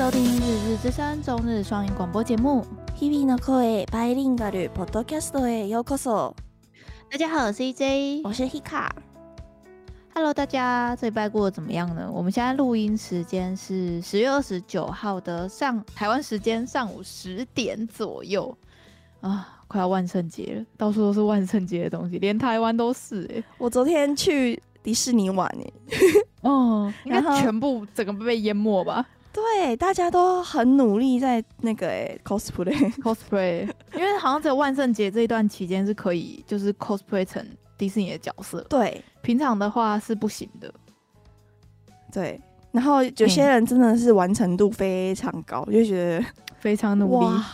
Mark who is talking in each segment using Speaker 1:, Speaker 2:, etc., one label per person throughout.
Speaker 1: 收听《日日之声》中日双语广播节目。
Speaker 2: 日々の声バイリンガルポッドキャストへようこそ。
Speaker 1: 大家好，我是 CJ，
Speaker 2: 我是
Speaker 1: Hika。Hello，大家这礼拜过得怎么样呢？我们现在录音时间是十月二十九号的上台湾时间上午十点左右啊，快要万圣节了，到处都是万圣节的东西，连台湾都是哎、欸。
Speaker 2: 我昨天去迪士尼玩哎、欸，
Speaker 1: 哦，应该全部整个被淹没吧？
Speaker 2: 对，大家都很努力在那个、欸、cosplay
Speaker 1: cosplay，因为好像只有万圣节这一段期间是可以，就是 cosplay 成迪士尼的角色。
Speaker 2: 对，平
Speaker 1: 常的话是不行的。
Speaker 2: 对，然后有些人真的是完成度非常高，嗯、就觉得
Speaker 1: 非常努力。哇，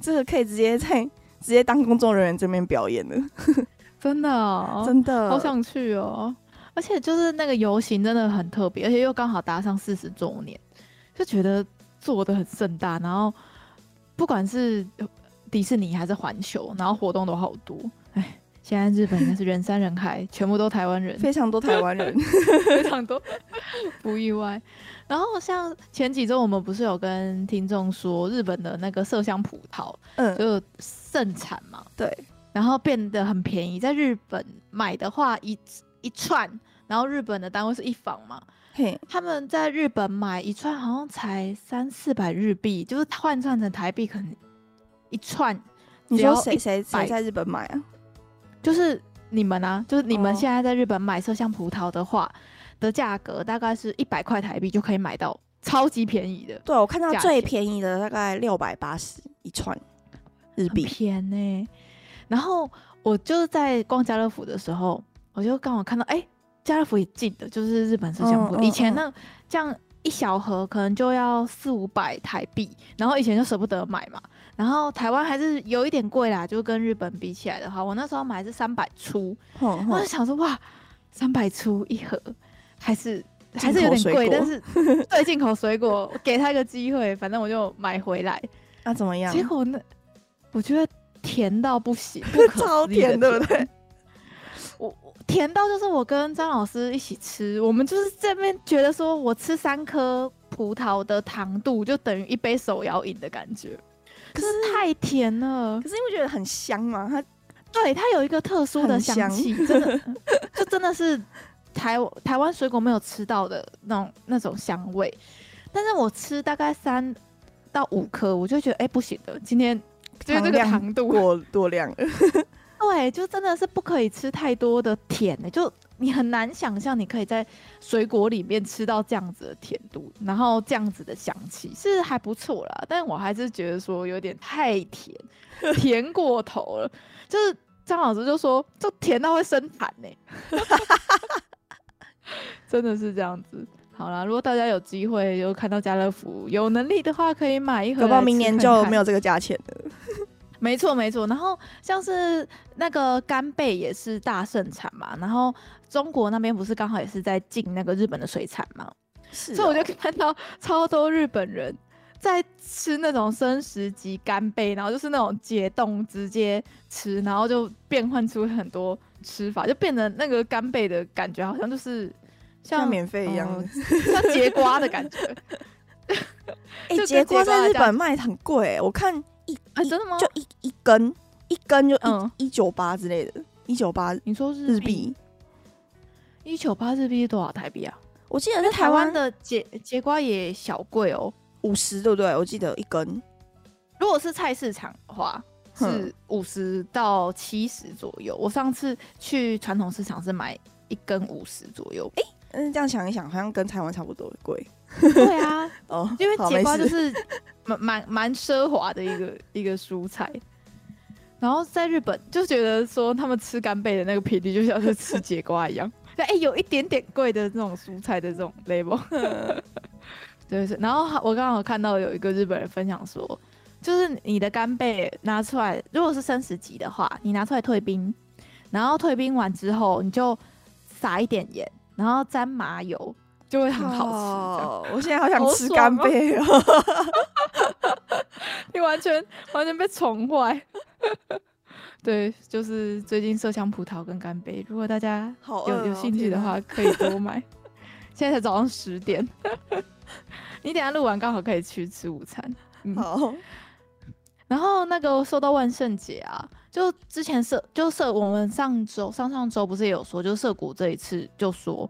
Speaker 2: 这个可以直接在直接当工作人员这边表演的，
Speaker 1: 真的、哦，
Speaker 2: 真的
Speaker 1: 好想去哦！而且就是那个游行真的很特别，而且又刚好搭上四十周年。就觉得做的很盛大，然后不管是迪士尼还是环球，然后活动都好多。哎，现在日本应该是人山人海，全部都台湾人，
Speaker 2: 非常多台湾人，
Speaker 1: 非常多，不意外。然后像前几周我们不是有跟听众说，日本的那个麝香葡萄，嗯，就盛产嘛，
Speaker 2: 对，
Speaker 1: 然后变得很便宜，在日本买的话一一串，然后日本的单位是一房嘛。
Speaker 2: 嘿，
Speaker 1: 他们在日本买一串好像才三四百日币，就是换算成台币可能一串。
Speaker 2: 你说谁谁谁在日本买啊？
Speaker 1: 就是你们啊，就是你们现在在日本买麝香葡萄的话，哦、的价格大概是一百块台币就可以买到超级便宜的。
Speaker 2: 对，我看到最便宜的大概六百八十一串日币，
Speaker 1: 便宜、欸。然后我就是在逛家乐福的时候，我就刚好看到哎。欸家乐福也进的，就是日本是香葡萄。以前呢，这样一小盒可能就要四五百台币，然后以前就舍不得买嘛。然后台湾还是有一点贵啦，就跟日本比起来的话，我那时候买是三百出，我就想说哇，三百出一盒，还是还是有点贵，但是对进口水果，我给他一个机会，反正我就买回来。
Speaker 2: 那怎么样？
Speaker 1: 结果呢，我觉得甜到不行，
Speaker 2: 超甜，对不对？
Speaker 1: 甜到就是我跟张老师一起吃，我们就是这边觉得说，我吃三颗葡萄的糖度就等于一杯手摇饮的感觉，可是太甜了。
Speaker 2: 可是因为觉得很香嘛，它
Speaker 1: 对它有一个特殊的香气，真的 就真的是台台湾水果没有吃到的那种那种香味。但是我吃大概三到五颗，我就觉得哎、欸、不行的，今天就是这个糖度
Speaker 2: 过多量了。
Speaker 1: 对，就真的是不可以吃太多的甜的，就你很难想象你可以在水果里面吃到这样子的甜度，然后这样子的香气是还不错啦，但我还是觉得说有点太甜，甜过头了。就是张老师就说，就甜到会生痰呢，真的是这样子。好啦，如果大家有机会有看到家乐福有能力的话，可以买一盒看看，
Speaker 2: 搞不好明年就没有这个价钱了。
Speaker 1: 没错没错，然后像是那个干贝也是大盛产嘛，然后中国那边不是刚好也是在进那个日本的水产嘛，是哦、所以我就看到超多日本人在吃那种生食级干贝，然后就是那种解冻直接吃，然后就变换出很多吃法，就变得那个干贝的感觉好像就是像，
Speaker 2: 像免费一样，
Speaker 1: 呃、像节瓜的感觉。
Speaker 2: 哎、欸，节瓜在日本卖很贵，我看。一啊，真的吗？就一一根，一根就一一九八之类的，一九八。你说日币？一九八日币是多少台币啊？我记得在台湾的节节瓜也小贵哦，五十对不对？我记得一根，如果是菜市场的话是五十到七十左右。我上次去传统市场是买一根五十左右。哎，嗯，这样想一想，好像跟台湾差不多贵。对啊，哦，因为节瓜就是蛮蛮 蛮奢华的一个一个蔬菜，然后在日本就觉得说他们吃干贝的那个频率就像是吃节瓜一样，对，哎，有一点点贵的这种蔬菜的这种 label，对是。然后我刚好看到有一个日本人分享说，就是你的干贝拿出来，如果是生食级的话，你拿出来退冰，然后退冰完之后，你就撒一点盐，然后沾麻油。就会很好吃。哦，我现在好想吃干贝哦！你完全完全被宠坏。对，就是最近麝香葡萄跟干贝，如果大家有有兴趣的话，可以多买。现在才早上十点。
Speaker 1: 你等下录完刚好可以去吃午餐。
Speaker 2: 嗯、好。
Speaker 1: 然后那个说到万圣节啊，就之前社就社我们上周上上周不是也有说，就涩谷这一次就说，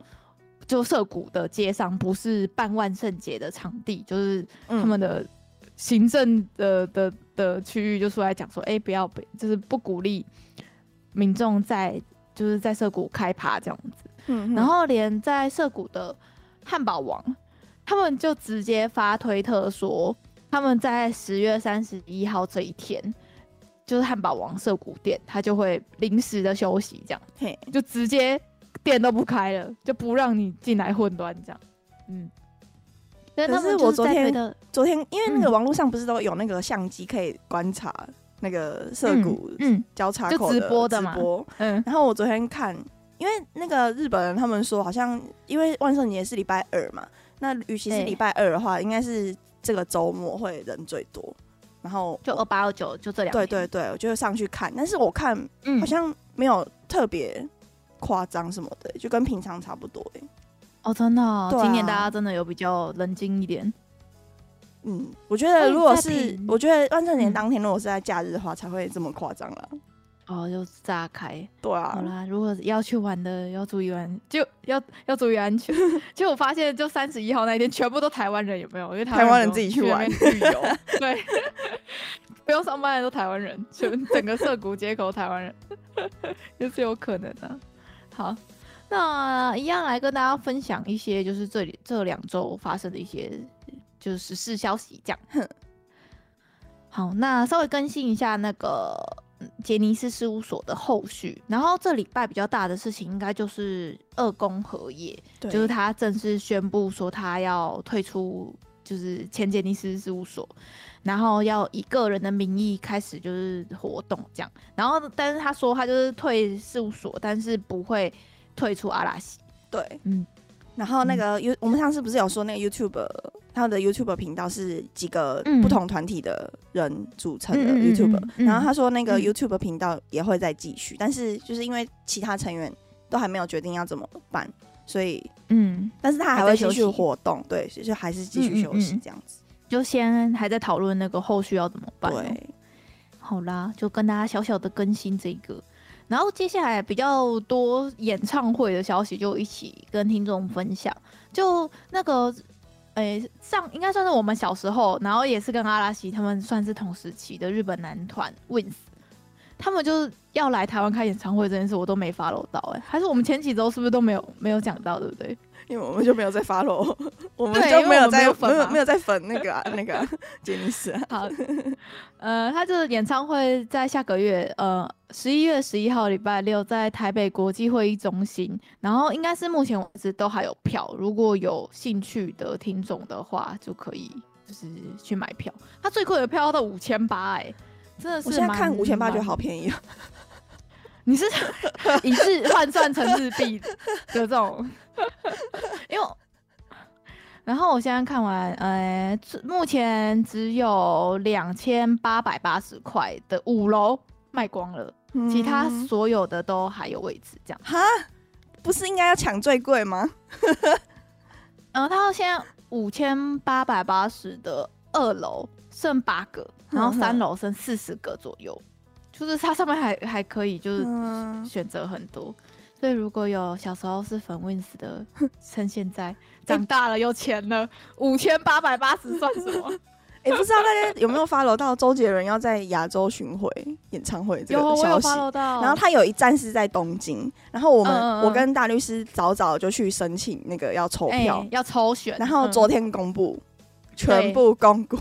Speaker 1: 就涩谷的街上不是办万圣节的场地，就是他们的行政的的的区域就出来讲说，哎、欸，不要不就是不鼓励民众在就是在涩谷开趴这样子。嗯，然后连在涩谷的汉堡王，他们就直接发推特说，他们在十月三十一号这一天，就是汉堡王涩谷店，他就会临时的休息，这样，嘿，就直接店都不开了，就不让你进来混乱，这样，嗯。
Speaker 2: 可是我昨天，昨天因为那个网络上不是都有那个相机可以观察那个涩谷交叉口的直播的嘛，嗯，然后我昨天看。因为那个日本人他们说，好像因为万圣节是礼拜二嘛，那与其是礼拜二的话，应该是这个周末会人最多。然后
Speaker 1: 就二八二九就这两天。
Speaker 2: 对对对，我就上去看，但是我看好像没有特别夸张什么的，就跟平常差不多。
Speaker 1: 哦，真的，哦，今年大家真的有比较冷静一点。
Speaker 2: 嗯，我觉得如果是我觉得万圣节当天如果是在假日的话，才会这么夸张了。
Speaker 1: 哦，就炸开，
Speaker 2: 对啊。
Speaker 1: 好啦，如果要去玩的，要注意安，就要要注意安全。结果我发现，就三十一号那一天，全部都台湾人，有没有？因为台湾
Speaker 2: 人自己去玩
Speaker 1: 旅游，对，不用上班的都台湾人，全整个涩谷街口台湾人，也是有可能的。好，那一样来跟大家分享一些，就是这里这两周发生的一些就是时事消息，这样。好，那稍微更新一下那个。杰尼斯事务所的后续，然后这礼拜比较大的事情，应该就是二宫和也，就是他正式宣布说他要退出，就是前杰尼斯事务所，然后要以个人的名义开始就是活动这样，然后但是他说他就是退事务所，但是不会退出阿拉西，
Speaker 2: 对，嗯。然后那个 U，、嗯、我们上次不是有说那个 YouTube，他的 YouTube 频道是几个不同团体的人组成的 YouTube，、嗯嗯、然后他说那个 YouTube 频道也会再继续，嗯、但是就是因为其他成员都还没有决定要怎么办，所以嗯，但是他还会继续活动，对，就还是继续休息这样子，
Speaker 1: 就先还在讨论那个后续要怎么办。对，好啦，就跟大家小小的更新这个。然后接下来比较多演唱会的消息，就一起跟听众分享。就那个，诶、欸，上应该算是我们小时候，然后也是跟阿拉西他们算是同时期的日本男团 WINS，他们就是要来台湾开演唱会这件事，我都没 follow 到。哎，还是我们前几周是不是都没有没有讲到，对不对？
Speaker 2: 因为我们就没有在 follow，我们就没有在粉，没有没有在粉那个、啊、那个 杰尼斯。
Speaker 1: 好，呃，他这个演唱会在下个月，呃，十一月十一号礼拜六在台北国际会议中心，然后应该是目前为止都还有票，如果有兴趣的听众的话，就可以就是去买票。他最贵的票要到五千八，哎，真的是，我现
Speaker 2: 在看五千八觉得好便宜啊。
Speaker 1: 你是 以日换算成日币的这种，因为，然后我现在看完，呃，目前只有两千八百八十块的五楼卖光了，嗯、其他所有的都还有位置，这样。
Speaker 2: 哈，不是应该要抢最贵吗？
Speaker 1: 然后他现在五千八百八十的二楼剩八个，然后三楼剩四十个左右。就是它上面还还可以，就是选择很多，嗯、所以如果有小时候是粉 Wins 的，趁现在长大了有钱了，五千八百八十算什么？
Speaker 2: 哎、欸，不知道大家有没有 follow 到周杰伦要在亚洲巡回演唱会这个消息？然后他有一站是在东京，然后我们、嗯、我跟大律师早早就去申请那个要抽票，
Speaker 1: 欸、要抽选，
Speaker 2: 然后昨天公布，嗯、全部公布。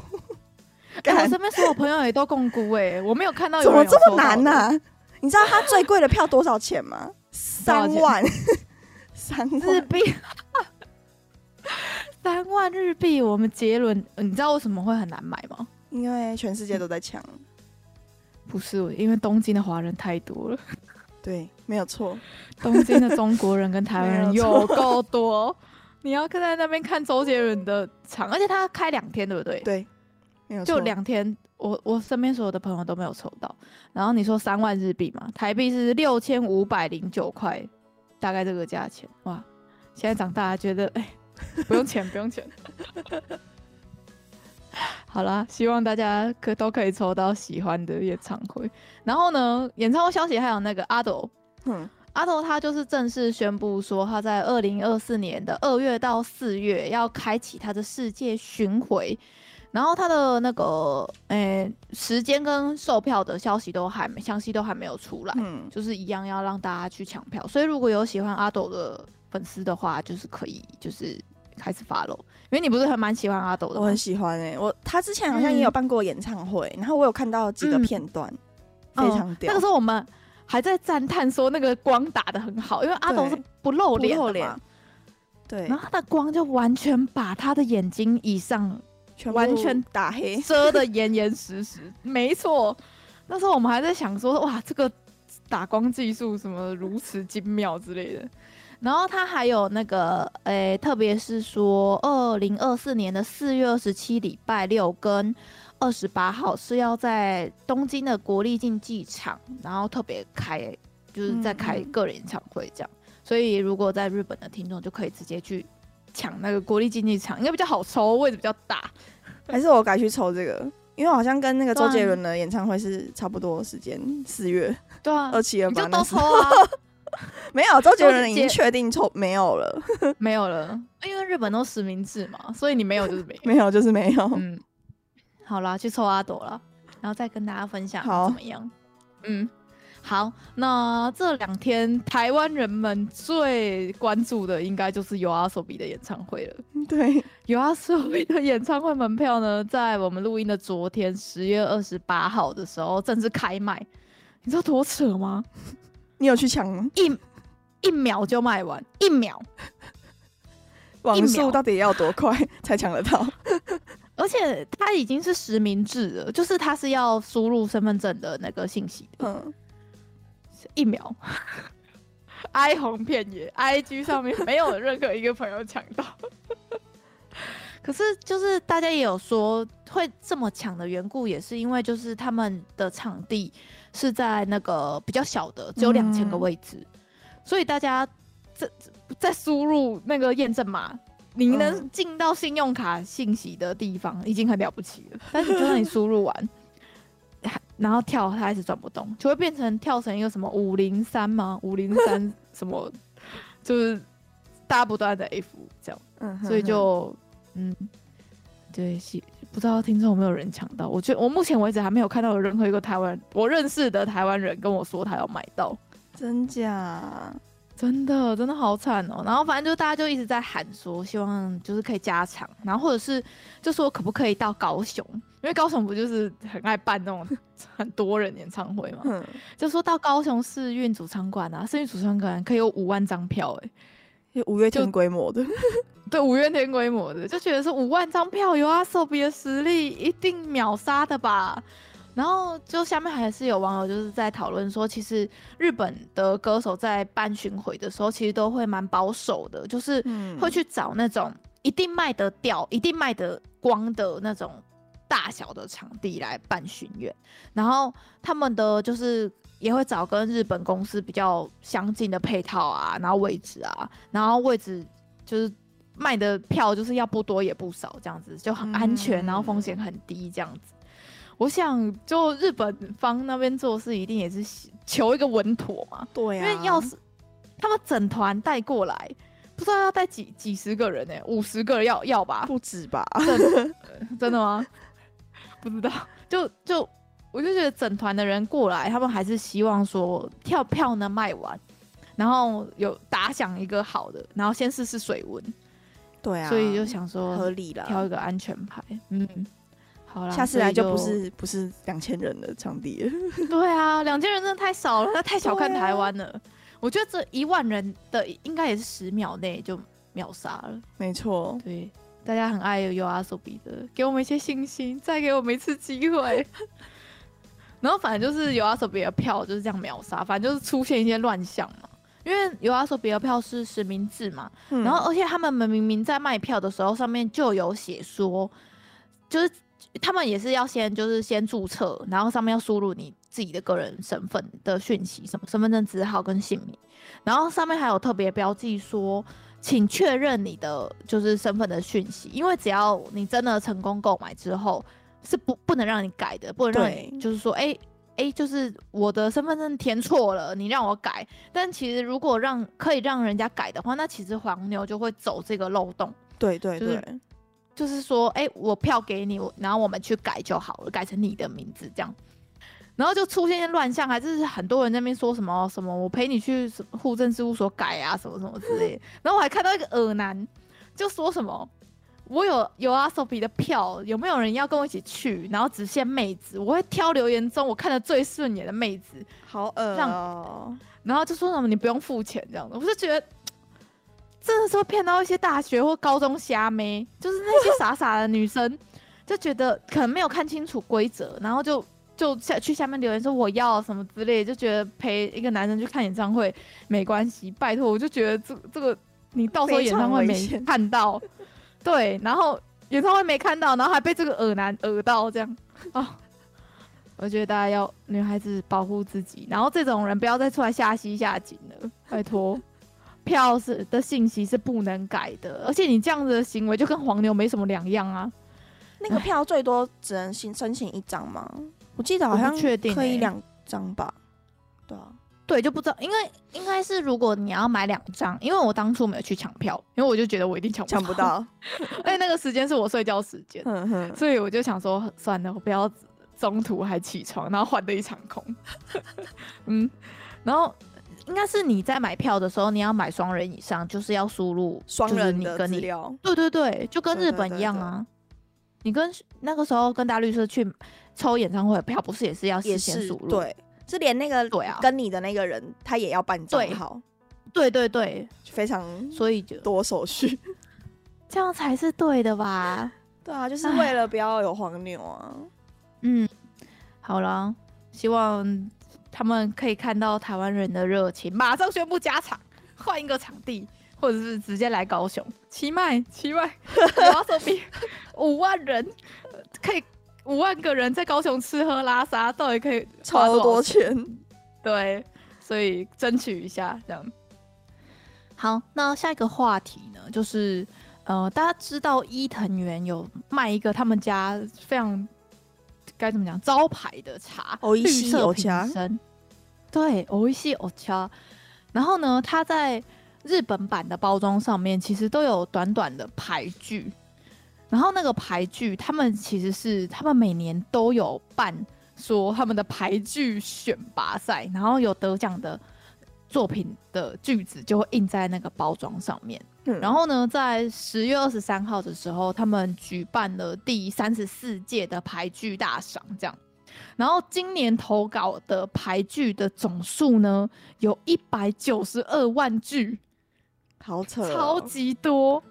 Speaker 1: 我身边所有朋友也都共估哎，我没有看到有
Speaker 2: 怎么这么难呢、啊？你知道他最贵的票多少钱吗？三万，三万日币，
Speaker 1: 三万日币。我们杰伦，你知道为什么会很难买吗？
Speaker 2: 因为全世界都在抢。
Speaker 1: 不是，因为东京的华人太多了。
Speaker 2: 对，没有错。
Speaker 1: 东京的中国人跟台湾人有够多。你要看在那边看周杰伦的场，而且他开两天，对不对？
Speaker 2: 对。
Speaker 1: 就两天，我我身边所有的朋友都没有抽到。然后你说三万日币嘛，台币是六千五百零九块，大概这个价钱。哇，现在长大了觉得哎、欸，不用钱不用钱。好啦，希望大家可都可以抽到喜欢的演唱会。然后呢，演唱会消息还有那个阿斗，嗯，阿斗他就是正式宣布说，他在二零二四年的二月到四月要开启他的世界巡回。然后他的那个诶、欸、时间跟售票的消息都还没详细都还没有出来，嗯，就是一样要让大家去抢票。所以如果有喜欢阿斗的粉丝的话，就是可以就是开始 follow，因为你不是很蛮喜欢阿斗的？
Speaker 2: 我很喜欢诶、欸，我他之前好像也有办过演唱会，嗯、然后我有看到几个片段，嗯、非常屌、嗯。那个时候我们还在赞叹说那个光打的很好，因为阿斗是不露脸的嘛，对，然后他的光就完全把他的眼睛以上。完全打黑，遮得严严实实。没错，那时候我们还在想说，哇，这个打光技术什么如此精妙之类的。然后他还有那个，诶、欸，特别是说，二零二四年的四月二十七礼拜六跟二十八号是要在东京的国立竞技场，然后特别开，就是在开个人演唱会这样。嗯嗯，所以如果在日本的听众就可以直接去抢那个国立竞技场，应该比较好抽，位置比较大。还是我改去抽这个，因为好像跟那个周杰伦的演唱会是差不多时间，四月。
Speaker 1: 对啊，
Speaker 2: 二七二八。
Speaker 1: 你就都抽啊？
Speaker 2: 没有，周杰伦已经确定抽没有了，
Speaker 1: 没有了。因为日本都实名制嘛，所以你没有就是没有，
Speaker 2: 没有就是没有。
Speaker 1: 嗯，好啦，去抽阿朵了，然后再跟大家分享怎么样？嗯。好，那这两天台湾人们最关注的应该就是 YOASOBI 的演唱会了。
Speaker 2: 对
Speaker 1: ，YOASOBI 的演唱会门票呢，在我们录音的昨天十月二十八号的时候正式开卖。你知道多扯吗？
Speaker 2: 你有去抢吗？
Speaker 1: 一一秒就卖完，一秒。
Speaker 2: 网速到底要多快才抢得到？
Speaker 1: 而且它已经是实名制了，就是它是要输入身份证的那个信息。嗯。一秒，哀鸿遍野，IG 上面没有任何一个朋友抢到。可是，就是大家也有说会这么抢的缘故，也是因为就是他们的场地是在那个比较小的，只有两千个位置，嗯、所以大家在在输入那个验证码，你能进到信用卡信息的地方已经很了不起了。但是，就算你输入完。然后跳，它还是转不动，就会变成跳成一个什么五零三吗？五零三 什么，就是大家不断的 F 这样，嗯、哼哼所以就嗯，对，不知道听众有没有人抢到？我觉得我目前为止还没有看到有任何一个台湾我认识的台湾人跟我说他要买到，
Speaker 2: 真假？
Speaker 1: 真的真的好惨哦！然后反正就大家就一直在喊说，希望就是可以加长，然后或者是就说可不可以到高雄，因为高雄不就是很爱办那种很多人演唱会嘛？嗯，就说到高雄市运主场馆啊，市运主场馆可以有五万张票，欸，
Speaker 2: 哎，五月天规模的，
Speaker 1: 对，五月天规模的，就觉得说五万张票有 YOASOBI 的实力，一定秒杀的吧。然后就下面还是有网友就是在讨论说，其实日本的歌手在办巡回的时候，其实都会蛮保守的，就是会去找那种一定卖得掉、一定卖得光的那种大小的场地来办巡演。然后他们的就是也会找跟日本公司比较相近的配套啊，然后位置啊，然后位置就是卖的票就是要不多也不少，这样子就很安全，然后风险很低，这样子。我想，就日本方那边做事，一定也是求一个稳妥嘛。
Speaker 2: 对啊，
Speaker 1: 因为要是他们整团带过来，不知道要带几几十个人呢？五十个人要要吧？
Speaker 2: 不止吧？
Speaker 1: 真的吗？不知道。就就我就觉得整团的人过来，他们还是希望说跳票能卖完，然后有打响一个好的，然后先试试水温。
Speaker 2: 对啊，
Speaker 1: 所以就想说
Speaker 2: 合理了，
Speaker 1: 挑一个安全牌。嗯。好啦，
Speaker 2: 下次来就不是不是两千人的场地了。
Speaker 1: 对啊，两千人真的太少了，那太小看台湾了。啊、我觉得这一万人的应该也是十秒内就秒杀了。
Speaker 2: 没错，
Speaker 1: 对，大家很爱 YOASOBI 的，给我们一些信心，再给我们一次机会。然后反正就是 YOASOBI 的票就是这样秒杀，反正就是出现一些乱象嘛。因为 YOASOBI 的票是实名制嘛，嗯、然后而且他们明明在卖票的时候上面就有写说，就是。他们也是要先就是先注册，然后上面要输入你自己的个人身份的讯息，什么身份证字号跟姓名，然后上面还有特别标记说，请确认你的就是身份的讯息，因为只要你真的成功购买之后，是不不能让你改的，不能让你就是说，哎哎对，就是我的身份证填错了，你让我改。但其实如果让可以让人家改的话，那其实黄牛就会走这个漏洞。
Speaker 2: 对对对，
Speaker 1: 就是、就是说，哎，我票给你，然后我们去改就好了，改成你的名字这样。然后就出现一些乱象，还是很多人在那边说什么什么，我陪你去户政事务所改啊，什么什么之类。然后我还看到一个恶男，就说什么。我有有阿 Sophie 的票，有没有人要跟我一起去？然后只限妹子，我会挑留言中我看的最顺眼的妹子。
Speaker 2: 好恶哦！
Speaker 1: 然后就说什么你不用付钱这样子，我就觉得真的是会骗到一些大学或高中瞎妹，就是那些傻傻的女生，就觉得可能没有看清楚规则，然后就就下去下面留言说我要什么之类，就觉得陪一个男生去看演唱会没关系，拜托，我就觉得这这个你到时候演唱会没看到。对，然后演唱会没看到，然后还被这个恶男恶到这样啊、哦！我觉得大家要女孩子保护自己，然后这种人不要再出来下西下井了，拜托。票是的信息是不能改的，而且你这样子的行为就跟黄牛没什么两样啊。
Speaker 2: 那个票最多只能申申请一张吗？我记得好像确定可以两张吧？对啊。
Speaker 1: 对，就不知道，因为应该是如果你要买两张，因为我当初没有去抢票，因为我就觉得我一定抢
Speaker 2: 抢不到，
Speaker 1: 而且那个时间是我睡觉时间，所以我就想说算了，我不要中途还起床，然后换的一场空。嗯，然后应该是你在买票的时候，你要买双人以上，就是要输入
Speaker 2: 双人你
Speaker 1: 跟你。对对对，就跟日本一样啊。对对对对，你跟那个时候跟大律师去抽演唱会的票，不是也是要事先输入？
Speaker 2: 对。是连那个对啊，跟你的那个人他也要办账号，
Speaker 1: 对对对，
Speaker 2: 非常所以就多手续，
Speaker 1: 这样才是对的吧？
Speaker 2: 对啊，就是为了不要有黄牛啊。
Speaker 1: 嗯，好了，希望他们可以看到台湾人的热情，马上宣布加场，换一个场地，或者是直接来高雄，七麦七麦，我手比五万人可以。五万个人在高雄吃喝拉撒，到底可以花
Speaker 2: 多少钱？
Speaker 1: 对，所以争取一下这样。好，那下一个话题呢，就是呃，大家知道伊藤园有卖一个他们家非常该怎么讲招牌的茶，绿色瓶身。对，美味しいお茶。然后呢，它在 日本版的包装上面其实都有短短的牌句。然后那个牌句，他们其实是他们每年都有办说他们的牌句选拔赛，然后有得奖的作品的句子就会印在那个包装上面。嗯、然后呢，在十月二十三号的时候，他们举办了第三十四届的牌句大赏，这样。然后今年投稿的牌句的总数呢，有一百九十二万句，
Speaker 2: 好扯、哦，
Speaker 1: 超级多。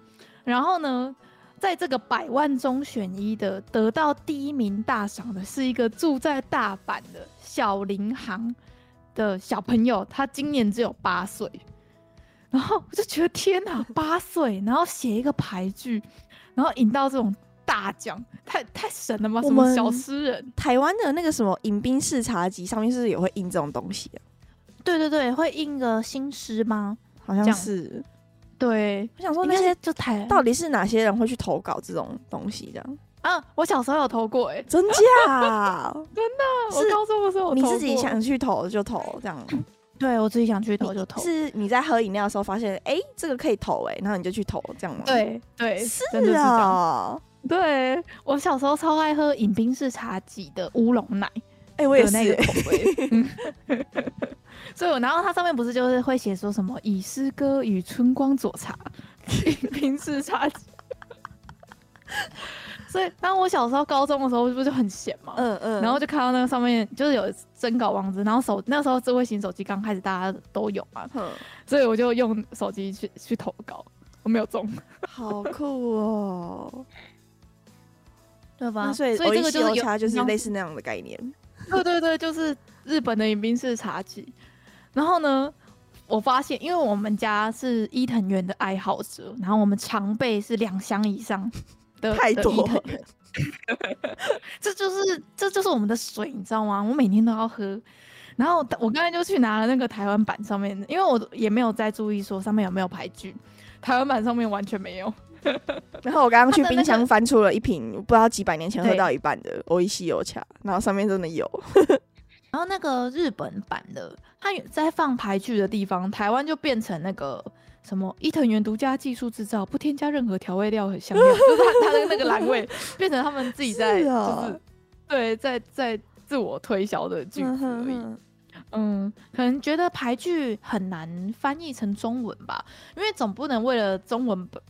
Speaker 1: 然后呢，在这个百万中选一的得到第一名大赏的是一个住在大阪的小林行的小朋友，他今年只有八岁，然后我就觉得天哪，八岁，然后写一个牌句，然后赢到这种大奖，太太神了吗？什么小诗人？
Speaker 2: 台湾的那个什么饮冰式茶集上面是不是也会印这种东西啊？
Speaker 1: 对对对，会印个新诗吗？
Speaker 2: 好像是。
Speaker 1: 对，
Speaker 2: 我想说那些就台到底是哪些人会去投稿这种东西这样？
Speaker 1: 啊，我小时候有投过哎、欸，
Speaker 2: 真假？
Speaker 1: 真的？是我高中的时候
Speaker 2: 你自己想去投就投这样？
Speaker 1: 对，我自己想去投就投。
Speaker 2: 是你在喝饮料的时候发现，哎、欸，这个可以投哎、欸，然后你就去投这样吗？
Speaker 1: 对对，
Speaker 2: 是啊，
Speaker 1: 对我小时候超爱喝饮冰式茶几的乌龙奶，
Speaker 2: 哎、欸，我也是、欸。
Speaker 1: 那个口味 所以，然后它上面不是就是会写说什么“以诗歌与春光佐茶，平时茶”。所以，当我小时候高中的时候，不是就很闲嘛？嗯嗯。然后就看到那个上面就是有征稿网址，然后手那时候智慧型手机刚开始大家都有嘛，嗯。所以我就用手机去去投稿，我没有中。
Speaker 2: 好酷哦，
Speaker 1: 对吧？
Speaker 2: 所以，所以这个就是有就是类似那样的概念。
Speaker 1: 对对对，就是日本的饮冰室茶几。然后呢，我发现，因为我们家是伊藤园的爱好者，然后我们常备是两箱以上的
Speaker 2: 太多了，
Speaker 1: 这就是这就是我们的水，你知道吗？我每天都要喝。然后我刚才就去拿了那个台湾版上面，因为我也没有再注意说上面有没有牌句，台湾版上面完全没有，
Speaker 2: 然后我刚刚去冰箱翻出了一瓶不知道几百年前喝到一半的欧伊西油茶，然后上面真的有。
Speaker 1: 然后那个日本版的，它在放牌剧的地方，台湾就变成那个什么伊藤园独家技术制造，不添加任何调味料和香料，就是它它的那个栏位变成他们自己在就是对在在自我推销的句子而已。嗯，可能觉得排剧很难翻译成中文吧，因为总不能为了中文本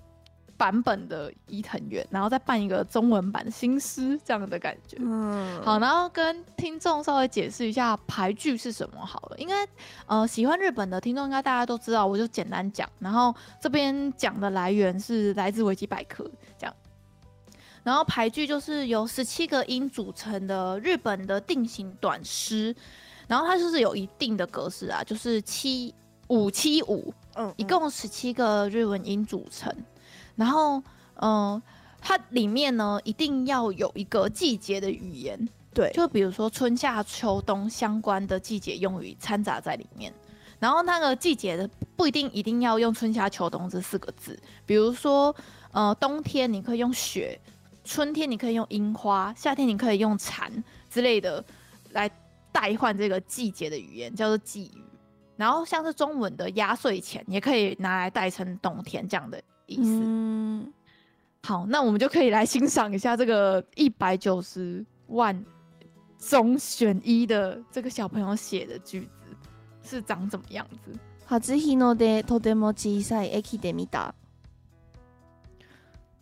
Speaker 1: 版本的伊藤园，然后再办一个中文版的新诗这样的感觉。嗯，好，然后跟听众稍微解释一下牌剧是什么好了。应该呃喜欢日本的听众应该大家都知道，我就简单讲。然后这边讲的来源是来自维基百科这样。然后牌剧就是由十七个音组成的日本的定型短诗。然后它就是有一定的格式啊，就是七五七五，嗯，一共十七个日文音组成。然后，嗯、呃，它里面呢一定要有一个季节的语言，
Speaker 2: 对，
Speaker 1: 就比如说春夏秋冬相关的季节用语掺杂在里面。然后那个季节的不一定一定要用春夏秋冬这四个字，比如说，呃，冬天你可以用雪，春天你可以用樱花，夏天你可以用蝉之类的来。代换这个季节的语言叫做季语，然后像是中文的压岁钱也可以拿来代称冬天这样的意思。嗯，好，那我们就可以来欣赏一下这个一百九十万中选一的这个小朋友写的句子是长怎么样子。
Speaker 2: 初日の出とても小さい駅で见た，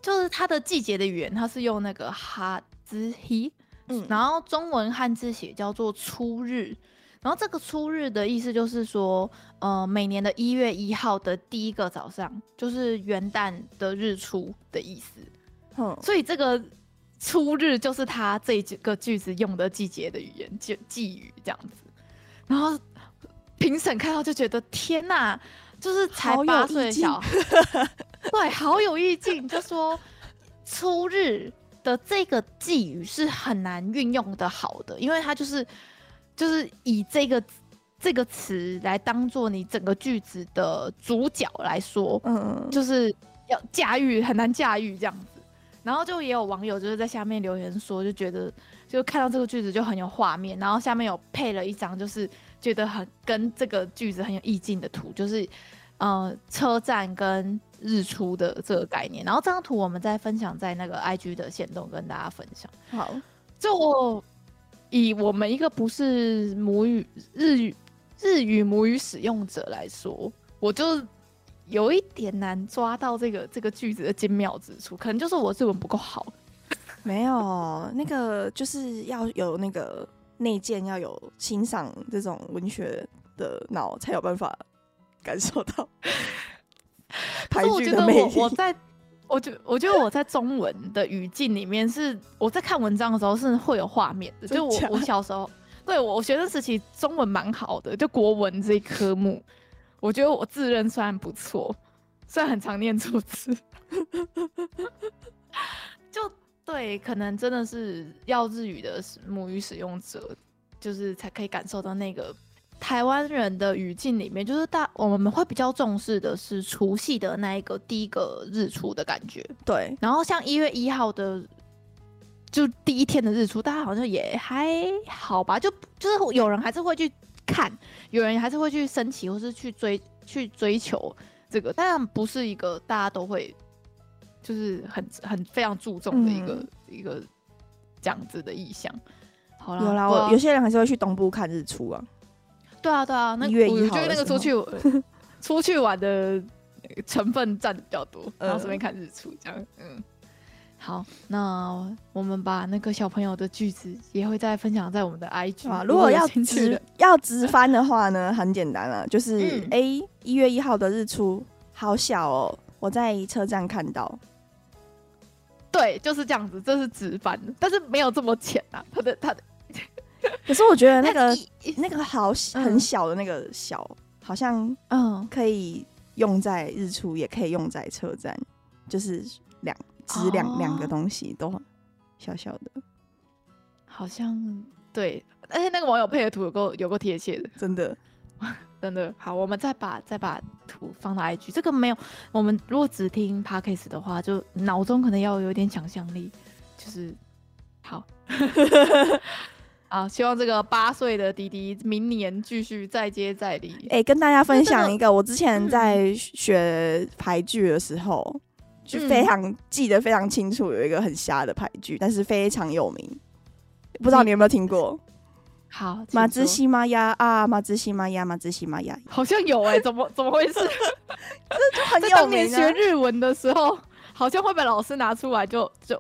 Speaker 1: 就是它的季节的语言，它是用那个初日。嗯，然后中文汉字写叫做初日， 然后这个初日的意思就是说，呃，每年的一月一号的第一个早上，就是元旦的日出的意思。嗯，所以这个初日就是他这几个句子用的季节的语言，就寄语这样子。然后评审看到就觉得天哪，就是才八岁的小孩，对，好有意境，就说初日。的这个寄语是很难运用的好的，因为它就是就是以这个这个词来当做你整个句子的主角来说，嗯，就是要驾驭很难驾驭这样子。然后就也有网友就是在下面留言说，就觉得就看到这个句子就很有画面，然后下面有配了一张就是觉得很跟这个句子很有意境的图，就是呃车站跟。日出的这个概念，然后这张图我们再分享在那个 IG 的线动跟大家分享。
Speaker 2: 好，
Speaker 1: 就以我们一个不是母语日语日语母语使用者来说，我就有一点难抓到这个这个句子的精妙之处，可能就是我日文不够好。
Speaker 2: 没有，那个就是要有那个内建，要有欣赏这种文学的脑，才有办法感受到。
Speaker 1: 我觉得我我在，我觉我觉得我在中文的语境里面是我在看文章的时候是会有画面的。就我我小时候，对我学生时期中文蛮好的，就国文这一科目，我觉得我自认算不错，虽然很常念错字。就对，可能真的是要日语的母语使用者，就是才可以感受到那个。台湾人的语境里面，就是大我们会比较重视的是除夕的那一个第一个日出的感觉。
Speaker 2: 对，
Speaker 1: 然后像一月一号的，就第一天的日出，大家好像也还好吧，就就是有人还是会去看，有人还是会去升旗或是去追去追求这个，但不是一个大家都会就是很很非常注重的一个、嗯、一个这样子的意向。好啦，
Speaker 2: 有啦，我有些人还是会去东部看日出啊。
Speaker 1: 对啊，对啊，那我觉得那个出去 出去玩的成分占的比较多，然后顺便看日出这样。嗯，好，那我们把那个小朋友的句子也会再分享在我们的 IG
Speaker 2: 啊。如果要直 要直翻的话呢，很简单了，就是 A 一月一号的日出好小哦，我在车站看到。
Speaker 1: 对，就是这样子，这是直翻的，但是没有这么浅啊，他的他的。
Speaker 2: 可是我觉得那个那个好很小的那个小，嗯、好像嗯可以用在日出，也可以用在车站，就是两只两两个东西都小小的，
Speaker 1: 好像对，而且那个网友配的图有够有够贴切的，
Speaker 2: 真的。
Speaker 1: 真的好，我们再把再把图放到 IG。这个没有，我们如果只听 Podcast 的话，就脑中可能要有点想象力，就是好。好，希望这个八岁的弟弟明年继续再接再厉。
Speaker 2: 哎、欸，跟大家分享一个，我之前在学排剧的时候，嗯、就非常记得非常清楚，有一个很瞎的排剧，但是非常有名，不知道你有没有听过？
Speaker 1: 好，
Speaker 2: 马兹西玛呀啊，马兹西玛呀，马兹西玛呀，
Speaker 1: 好像有哎、欸，怎么怎么回事？
Speaker 2: 这就很有名。
Speaker 1: 当年学日文的时候，好像会被老师拿出来就就。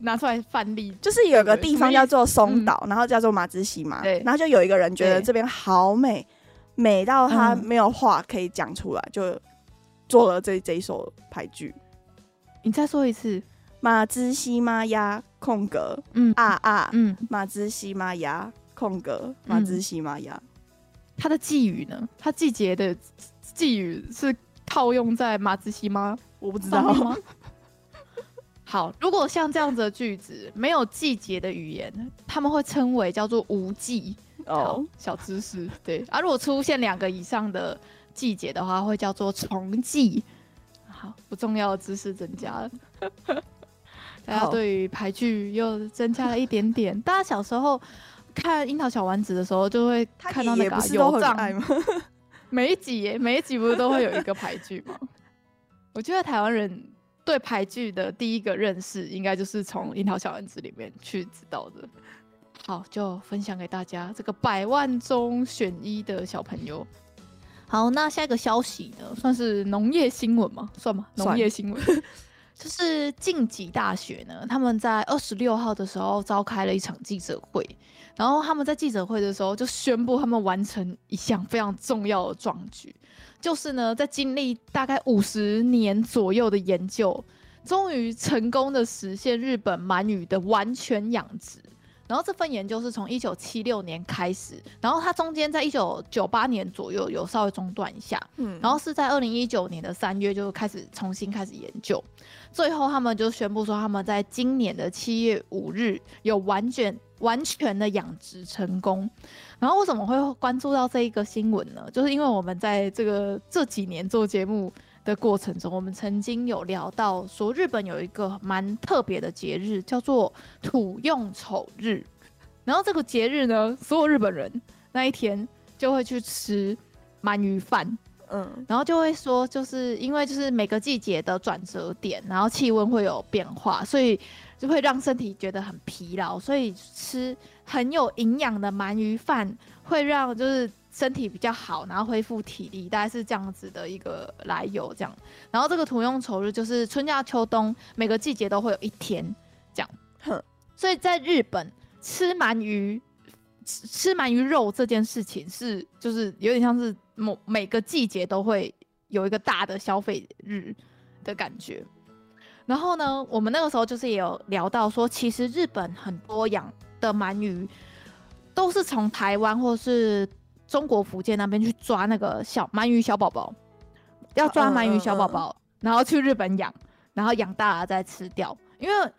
Speaker 1: 拿出来范例，
Speaker 2: 就是有个地方叫做松岛，然后叫做马兹西嘛，对，然后就有一个人觉得这边好美，美到他没有话可以讲出来，就做了这这一首俳句。
Speaker 1: 你再说一次，
Speaker 2: 马兹西玛呀，空格，嗯啊啊，嗯，马兹西玛呀，空格，马兹西玛呀。
Speaker 1: 它的寄语呢？它季节的寄语是套用在马兹西吗？
Speaker 2: 我不知道吗？
Speaker 1: 好，如果像这样子的句子没有季节的语言，他们会称为叫做无季。哦，小知识，对啊。如果出现两个以上的季节的话，会叫做重季。好，不重要的知识增加了。大家对于排句又增加了一点点。大家小时候看《樱桃小丸子》的时候，就会看到那个有账。每一集，每一集不是都会有一个排句吗？我觉得台湾人。对排剧的第一个认识，应该就是从《樱桃小丸子》里面去知道的。好，就分享给大家这个百万中选一的小朋友。好，那下一个消息呢，算是农业新闻吗？算吗？农业新闻就是晋级大学呢，他们在二十六号的时候召开了一场记者会，然后他们在记者会的时候就宣布他们完成一项非常重要的壮举。就是呢，在经历大概五十年左右的研究，终于成功的实现日本鳗鱼的完全养殖。然后这份研究是从一九七六年开始，然后它中间在一九九八年左右有稍微中断一下，嗯，然后是在二零一九年的三月就开始重新开始研究，最后他们就宣布说他们在今年的七月五日有完全完全的养殖成功。然后为什么会关注到这一个新闻呢？就是因为我们在这个这几年做节目的过程中，我们曾经有聊到说，日本有一个蛮特别的节日，叫做土用丑日。然后这个节日呢，所有日本人那一天就会去吃鳗鱼饭，嗯，然后就会说，就是因为就是每个季节的转折点，然后气温会有变化，所以就会让身体觉得很疲劳，所以吃。很有营养的鳗鱼饭会让就是身体比较好，然后恢复体力，大概是这样子的一个来由。这样，然后这个土用丑日就是春夏秋冬每个季节都会有一天这样。哼，所以在日本吃鳗鱼吃吃鳗鱼肉这件事情是就是有点像是某每个季节都会有一个大的消费日的感觉。然后呢，我们那个时候就是也有聊到说，其实日本很多养的鳗鱼都是从台湾或是中国福建那边去抓那个小鳗鱼小宝宝，要抓鳗鱼小宝宝，然后去日本养，然后养大了再吃掉。因为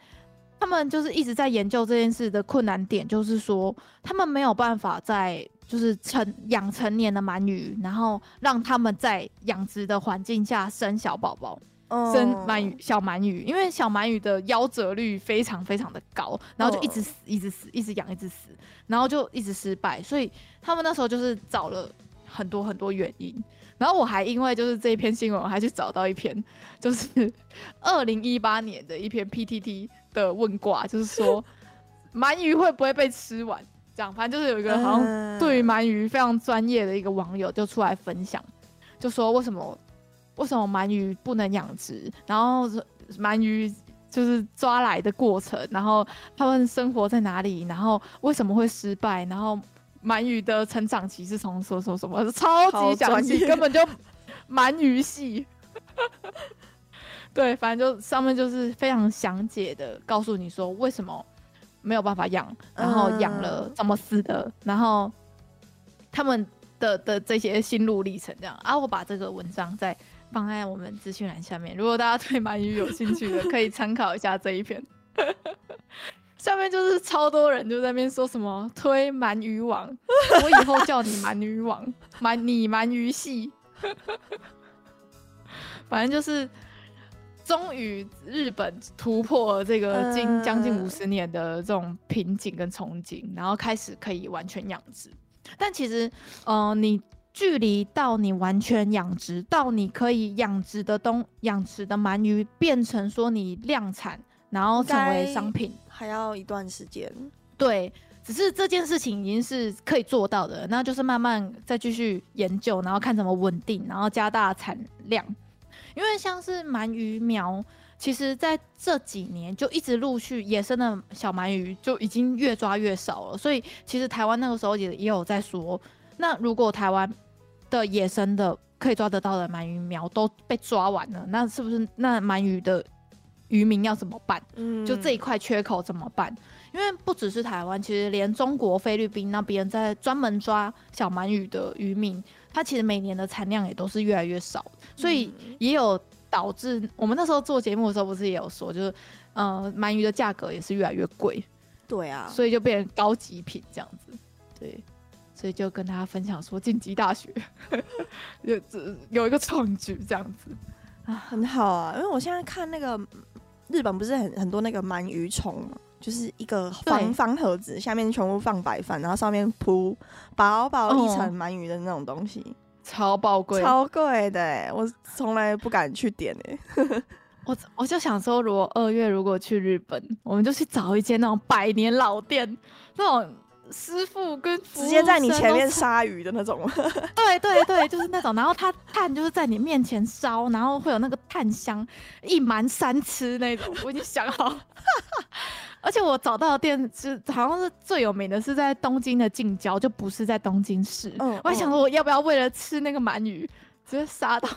Speaker 1: 他们就是一直在研究这件事的困难点，就是说他们没有办法在就是成养成年的鳗鱼，然后让他们在养殖的环境下生小宝宝。生鳗鱼小鳗鱼，因为小鳗鱼的夭折率非常非常的高，然后就一直死，一直死，一直养，一直死，然后就一直失败，所以他们那时候就是找了很多很多原因。然后我还因为就是这一篇新闻，我还去找到一篇，就是 二零一八年的一篇 PTT 的问卦，就是说 鳗鱼会不会被吃完？这样，反正就是有一个好像对于鳗鱼非常专业的一个网友就出来分享，就说为什么。为什么鳗鱼不能养殖？然后鳗鱼就是抓来的过程，然后他们生活在哪里？然后为什么会失败？然后鳗鱼的成长期是从说说什么？超级详细，根本就鳗鱼系。对，反正就上面就是非常详解的告诉你说为什么没有办法养，然后养了怎么死的，然后他们的的这些心路历程这样啊。我把这个文章在。放在我们资讯栏下面，如果大家对鳗鱼有兴趣的，可以参考一下这一篇。下面就是超多人就在那边说什么推鳗鱼王，我以后叫你鳗鱼王，鳗你鳗鱼系，反正就是终于日本突破了这个近将近五十年的这种瓶颈跟憧憬，然后开始可以完全养殖。但其实，呃，你距离到你完全养殖，到你可以养殖的东养殖的鳗鱼变成说你量产，然后成为商品，
Speaker 2: 还要一段时间。
Speaker 1: 对，只是这件事情已经是可以做到的，那就是慢慢再继续研究，然后看怎么稳定，然后加大产量。因为像是鳗鱼苗，其实在这几年就一直陆续野生的小鳗鱼就已经越抓越少了，所以其实台湾那个时候也也有在说，那如果台湾的野生的可以抓得到的鳗鱼苗都被抓完了，那是不是那鳗鱼的渔民要怎么办？嗯，就这一块缺口怎么办？因为不只是台湾，其实连中国、菲律宾那边在专门抓小鳗鱼的渔民，他其实每年的产量也都是越来越少，所以也有导致我们那时候做节目的时候，不是也有说，就是呃鳗鱼的价格也是越来越贵。
Speaker 2: 对啊，
Speaker 1: 所以就变成高级品这样子。对，所以就跟大家分享说，晋级大学 有有一个创举这样子
Speaker 2: 啊，很好啊。因为我现在看那个日本不是很很多那个鳗鱼虫嘛。就是一个方方盒子，下面全部放白饭，然后上面铺薄薄一层鳗鱼的那种东西，
Speaker 1: 超宝贵，
Speaker 2: 超贵的，我从来不敢去点诶。
Speaker 1: 我我就想说，如果二月如果去日本，我们就去找一间那种百年老店，那种师傅跟
Speaker 2: 直接在你前面杀鱼的那种。
Speaker 1: 对对对，就是那种，然后他炭就是在你面前烧，然后会有那个炭香，一鳗三吃那种。我已经想好。而且我找到的店是好像是最有名的，是在东京的近郊，就不是在东京市。嗯，我还想说我要不要为了吃那个鳗鱼，直接杀到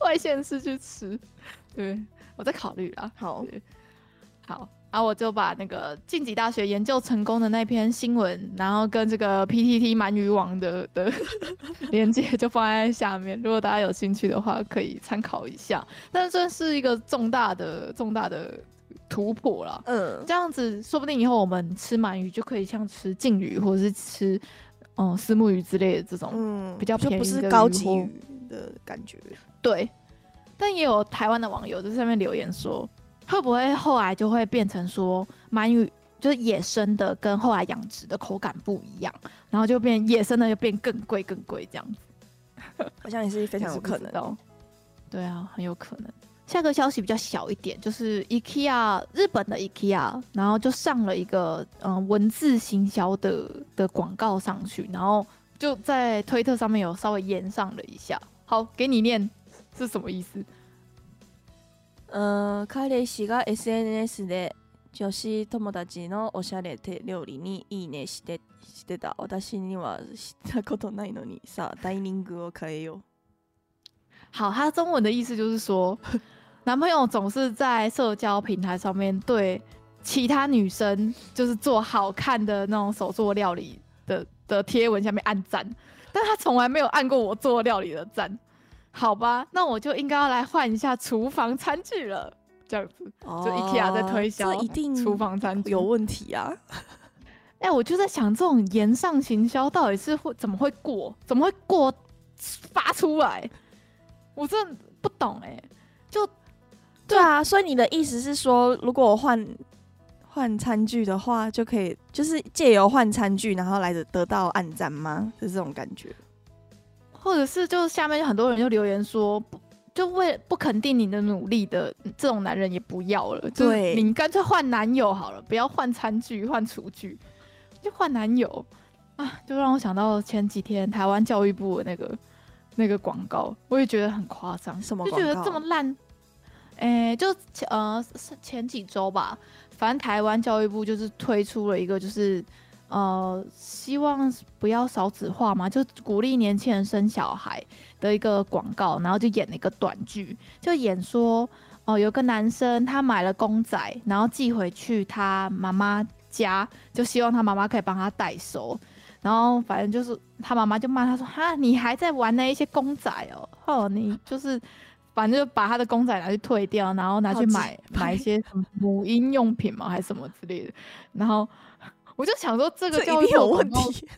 Speaker 1: 外县市去吃？对，我在考虑啊。
Speaker 2: 好，
Speaker 1: 好，然后我就把那个晋级大学研究成功的那篇新闻，然后跟这个 PTT 鳗鱼网的的 连接就放在下面，如果大家有兴趣的话，可以参考一下。但这是一个重大的重大的。突破了，嗯，这样子说不定以后我们吃鳗鱼就可以像吃鯖鱼或者是吃，嗯，虱目鱼之类的这种，嗯，比较便宜的鱼，
Speaker 2: 不是高级鱼的感觉。
Speaker 1: 对，但也有台湾的网友在上面留言说，会不会后来就会变成说鳗鱼就是野生的跟后来养殖的口感不一样，然后就变野生的就变更贵更贵这样子，
Speaker 2: 好像也是非常有可能哦。
Speaker 1: 对啊，很有可能。下个消息比较小一点，就是 IKEA 日本的 IKEA，然后就上了一个嗯、呃、文字行销的的广告上去，然后就在推特上面有稍微延上了一下。好，给你念是什么意思？
Speaker 2: 嗯、呃，彼氏が SNS で女子友达のおしゃれ手料理にいいねしてしてた。私にはしたことないのにさ、タイミングを変えよう。
Speaker 1: 好，它中文的意思就是说。男朋友总是在社交平台上面对其他女生就是做好看的那种手作料理的的贴文下面按赞，但他从来没有按过我做料理的赞。好吧，那我就应该要来换一下厨房餐具了。这样子，就 IKEA 在推销，
Speaker 2: 一定
Speaker 1: 厨房餐具
Speaker 2: 有问题啊！
Speaker 1: 哎、欸，我就在想，这种言上行销到底是会怎么会过？怎么会过发出来？我真的不懂哎、欸，就。
Speaker 2: 对啊，所以你的意思是说，如果我换换餐具的话，就可以就是借由换餐具，然后来得得到暗赞吗？是这种感觉？
Speaker 1: 或者是就下面很多人就留言说，就为不肯定你的努力的这种男人也不要了，对，你干脆换男友好了，不要换餐具、换厨具，就换男友啊！就让我想到前几天台湾教育部的那个那个广告，我也觉得很夸张，
Speaker 2: 什么
Speaker 1: 就觉得这么烂。哎、欸，就呃前几周吧，反正台湾教育部就是推出了一个，就是呃希望不要少子化嘛，就鼓励年轻人生小孩的一个广告，然后就演了一个短剧，就演说哦、呃、有个男生他买了公仔，然后寄回去他妈妈家，就希望他妈妈可以帮他代收，然后反正就是他妈妈就骂他说哈，你还在玩那一些公仔哦，哦你就是。反正就把他的公仔拿去退掉，然后拿去买买一些母婴用品嘛，还是什么之类的。然后我就想说，这个教育有问题。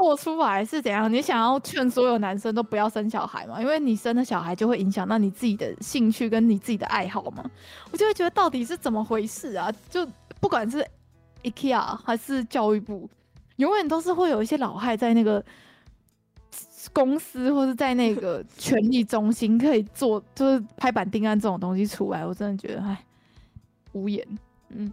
Speaker 1: 做出来是怎样？你想要劝所有男生都不要生小孩吗？因为你生的小孩就会影响到你自己的兴趣跟你自己的爱好嘛。我就会觉得到底是怎么回事啊？就不管是 IKEA 还是教育部，永远都是会有一些老害在那个公司或者在那个 权力中心可以做，就是拍板定案这种东西出来。我真的觉得唉，无言。嗯。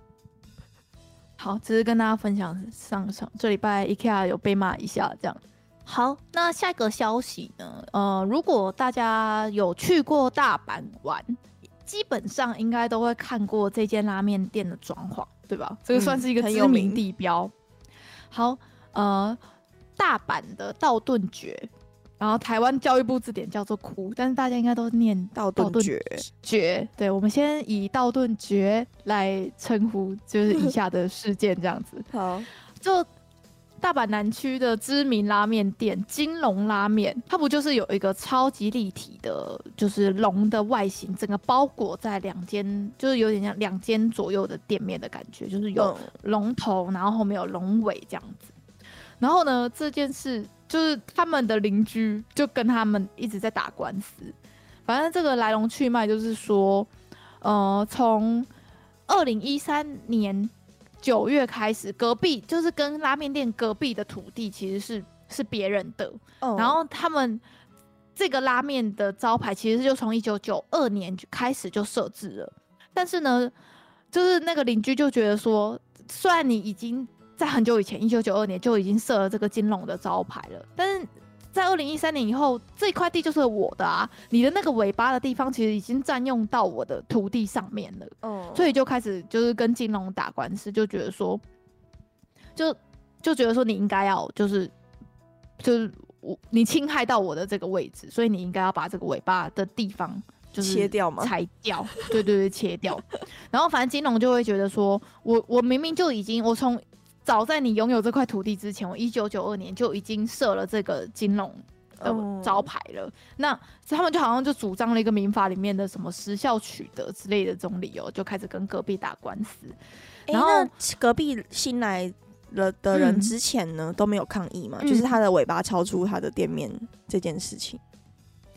Speaker 1: 好，只是跟大家分享上上这礼拜 IKEA 有被骂一下这样。好，那下一个消息呢？呃，如果大家有去过大阪玩，基本上应该都会看过这间拉面店的装潢，对吧？这个算是一个知名地标。嗯、好，呃，大阪的道顿堀。然后台湾教育部字典叫做“哭”，但是大家应该都念道顿堀。堀，对，我们先以道顿堀来称呼，就是以下的事件这样子。好，就大阪南区的知名拉面店金龙拉面，它不就是有一个超级立体的，就是龙的外形，整个包裹在两间，就是有点像两间左右的店面的感觉，就是有龙头，然后后面有龙尾这样子。然后呢，这件事。就是他们的邻居就跟他们一直在打官司，反正这个来龙去脉就是说，呃，从二零一三年九月开始，隔壁就是跟拉面店隔壁的土地其实是是别人的，oh. 然后他们这个拉面的招牌其实就从一九九二年就开始就设置了，但是呢，就是那个邻居就觉得说，虽然你已经。在很久以前，一九九二年就已经设了这个金龙的招牌了。但是在二零一三年以后，这块地就是我的啊！你的那个尾巴的地方，其实已经占用到我的土地上面了。哦，所以就开始就是跟金龙打官司，就觉得说，就就觉得说你应该要就是就是我你侵害到我的这个位置，所以你应该要把这个尾巴的地方就是
Speaker 2: 切掉嘛，
Speaker 1: 裁掉。对对对，切掉。然后反正金龙就会觉得说，我我明明就已经我从。早在你拥有这块土地之前，我一九九二年就已经设了这个金龙的招牌了。Oh. 那他们就好像就主张了一个民法里面的什么时效取得之类的这种理由，就开始跟隔壁打官司。
Speaker 2: 欸、然后隔壁新来了的人之前呢、嗯、都没有抗议嘛？就是他的尾巴超出他的店面这件事情，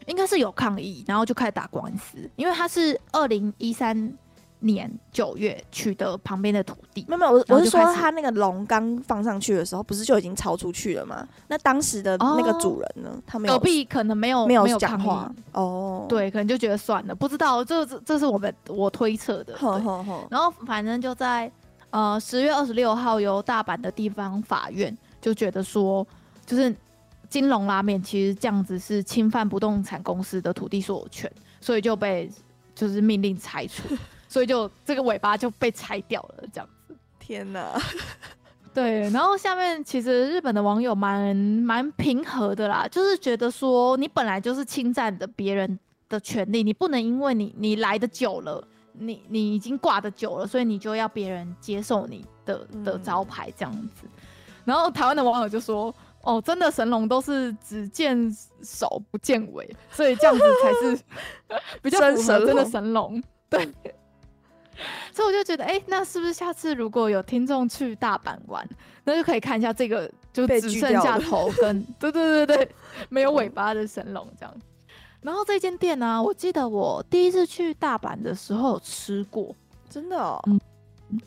Speaker 1: 应该是有抗议，然后就开始打官司，因为他是二零一三。年九月取得旁边的土地，
Speaker 2: 没有没有，我我是说他那个龙刚放上去的时候，不是就已经超出去了吗？那当时的那个主人呢？哦、他没有，
Speaker 1: 隔壁可能没有
Speaker 2: 没有讲话哦，
Speaker 1: 对，可能就觉得算了，不知道，这这这是我们我推测的。呵呵呵，然后反正就在呃十月二十六号，由大阪的地方法院就觉得说，就是金龙拉面其实这样子是侵犯不动产公司的土地所有权，所以就被就是命令拆除。所以就这个尾巴就被拆掉了，这样子。
Speaker 2: 天哪！
Speaker 1: 对，然后下面其实日本的网友蛮蛮平和的啦，就是觉得说你本来就是侵占的别人的权利，你不能因为你你来的久了，你你已经挂的久了，所以你就要别人接受你的的招牌这样子。嗯、然后台湾的网友就说：“哦，真的神龙都是只见首不见尾，所以这样子才是 比较符合真的神龙。”对。所以我就觉得，哎、欸，那是不是下次如果有听众去大阪玩，那就可以看一下这个，就只剩下头跟，对对对对，没有尾巴的神龙这样。然后这间店呢、啊，我记得我第一次去大阪的时候有吃过，
Speaker 2: 真的，哦，
Speaker 1: 嗯，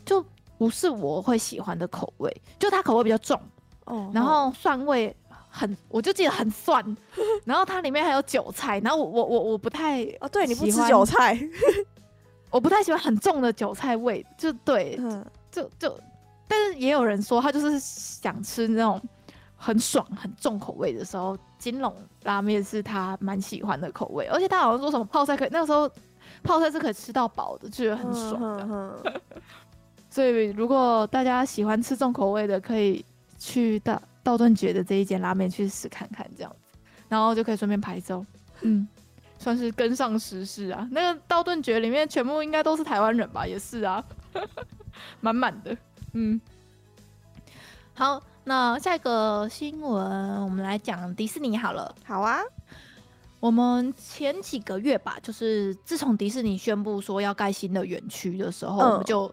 Speaker 1: 就不是我会喜欢的口味，就它口味比较重，哦，然后蒜味很，我就记得很蒜，然后它里面还有韭菜，然后我我我我不太，
Speaker 2: 哦，对，你不吃韭菜。
Speaker 1: 我不太喜欢很重的韭菜味，就对，嗯、就就，但是也有人说他就是想吃那种很爽、很重口味的时候，金龙拉面是他蛮喜欢的口味，而且他好像说什么泡菜可以，那个时候泡菜是可以吃到饱的，就觉得很爽的。嗯嗯、所以如果大家喜欢吃重口味的，可以去道道顿觉的这一间拉面去试看看，这样子，然后就可以顺便拍照，嗯。算是跟上时事啊！那个道顿诀里面全部应该都是台湾人吧？也是啊，满满的。嗯，好，那下一个新闻我们来讲迪士尼好了。
Speaker 2: 好啊，
Speaker 1: 我们前几个月吧，就是自从迪士尼宣布说要盖新的园区的时候，嗯、我们就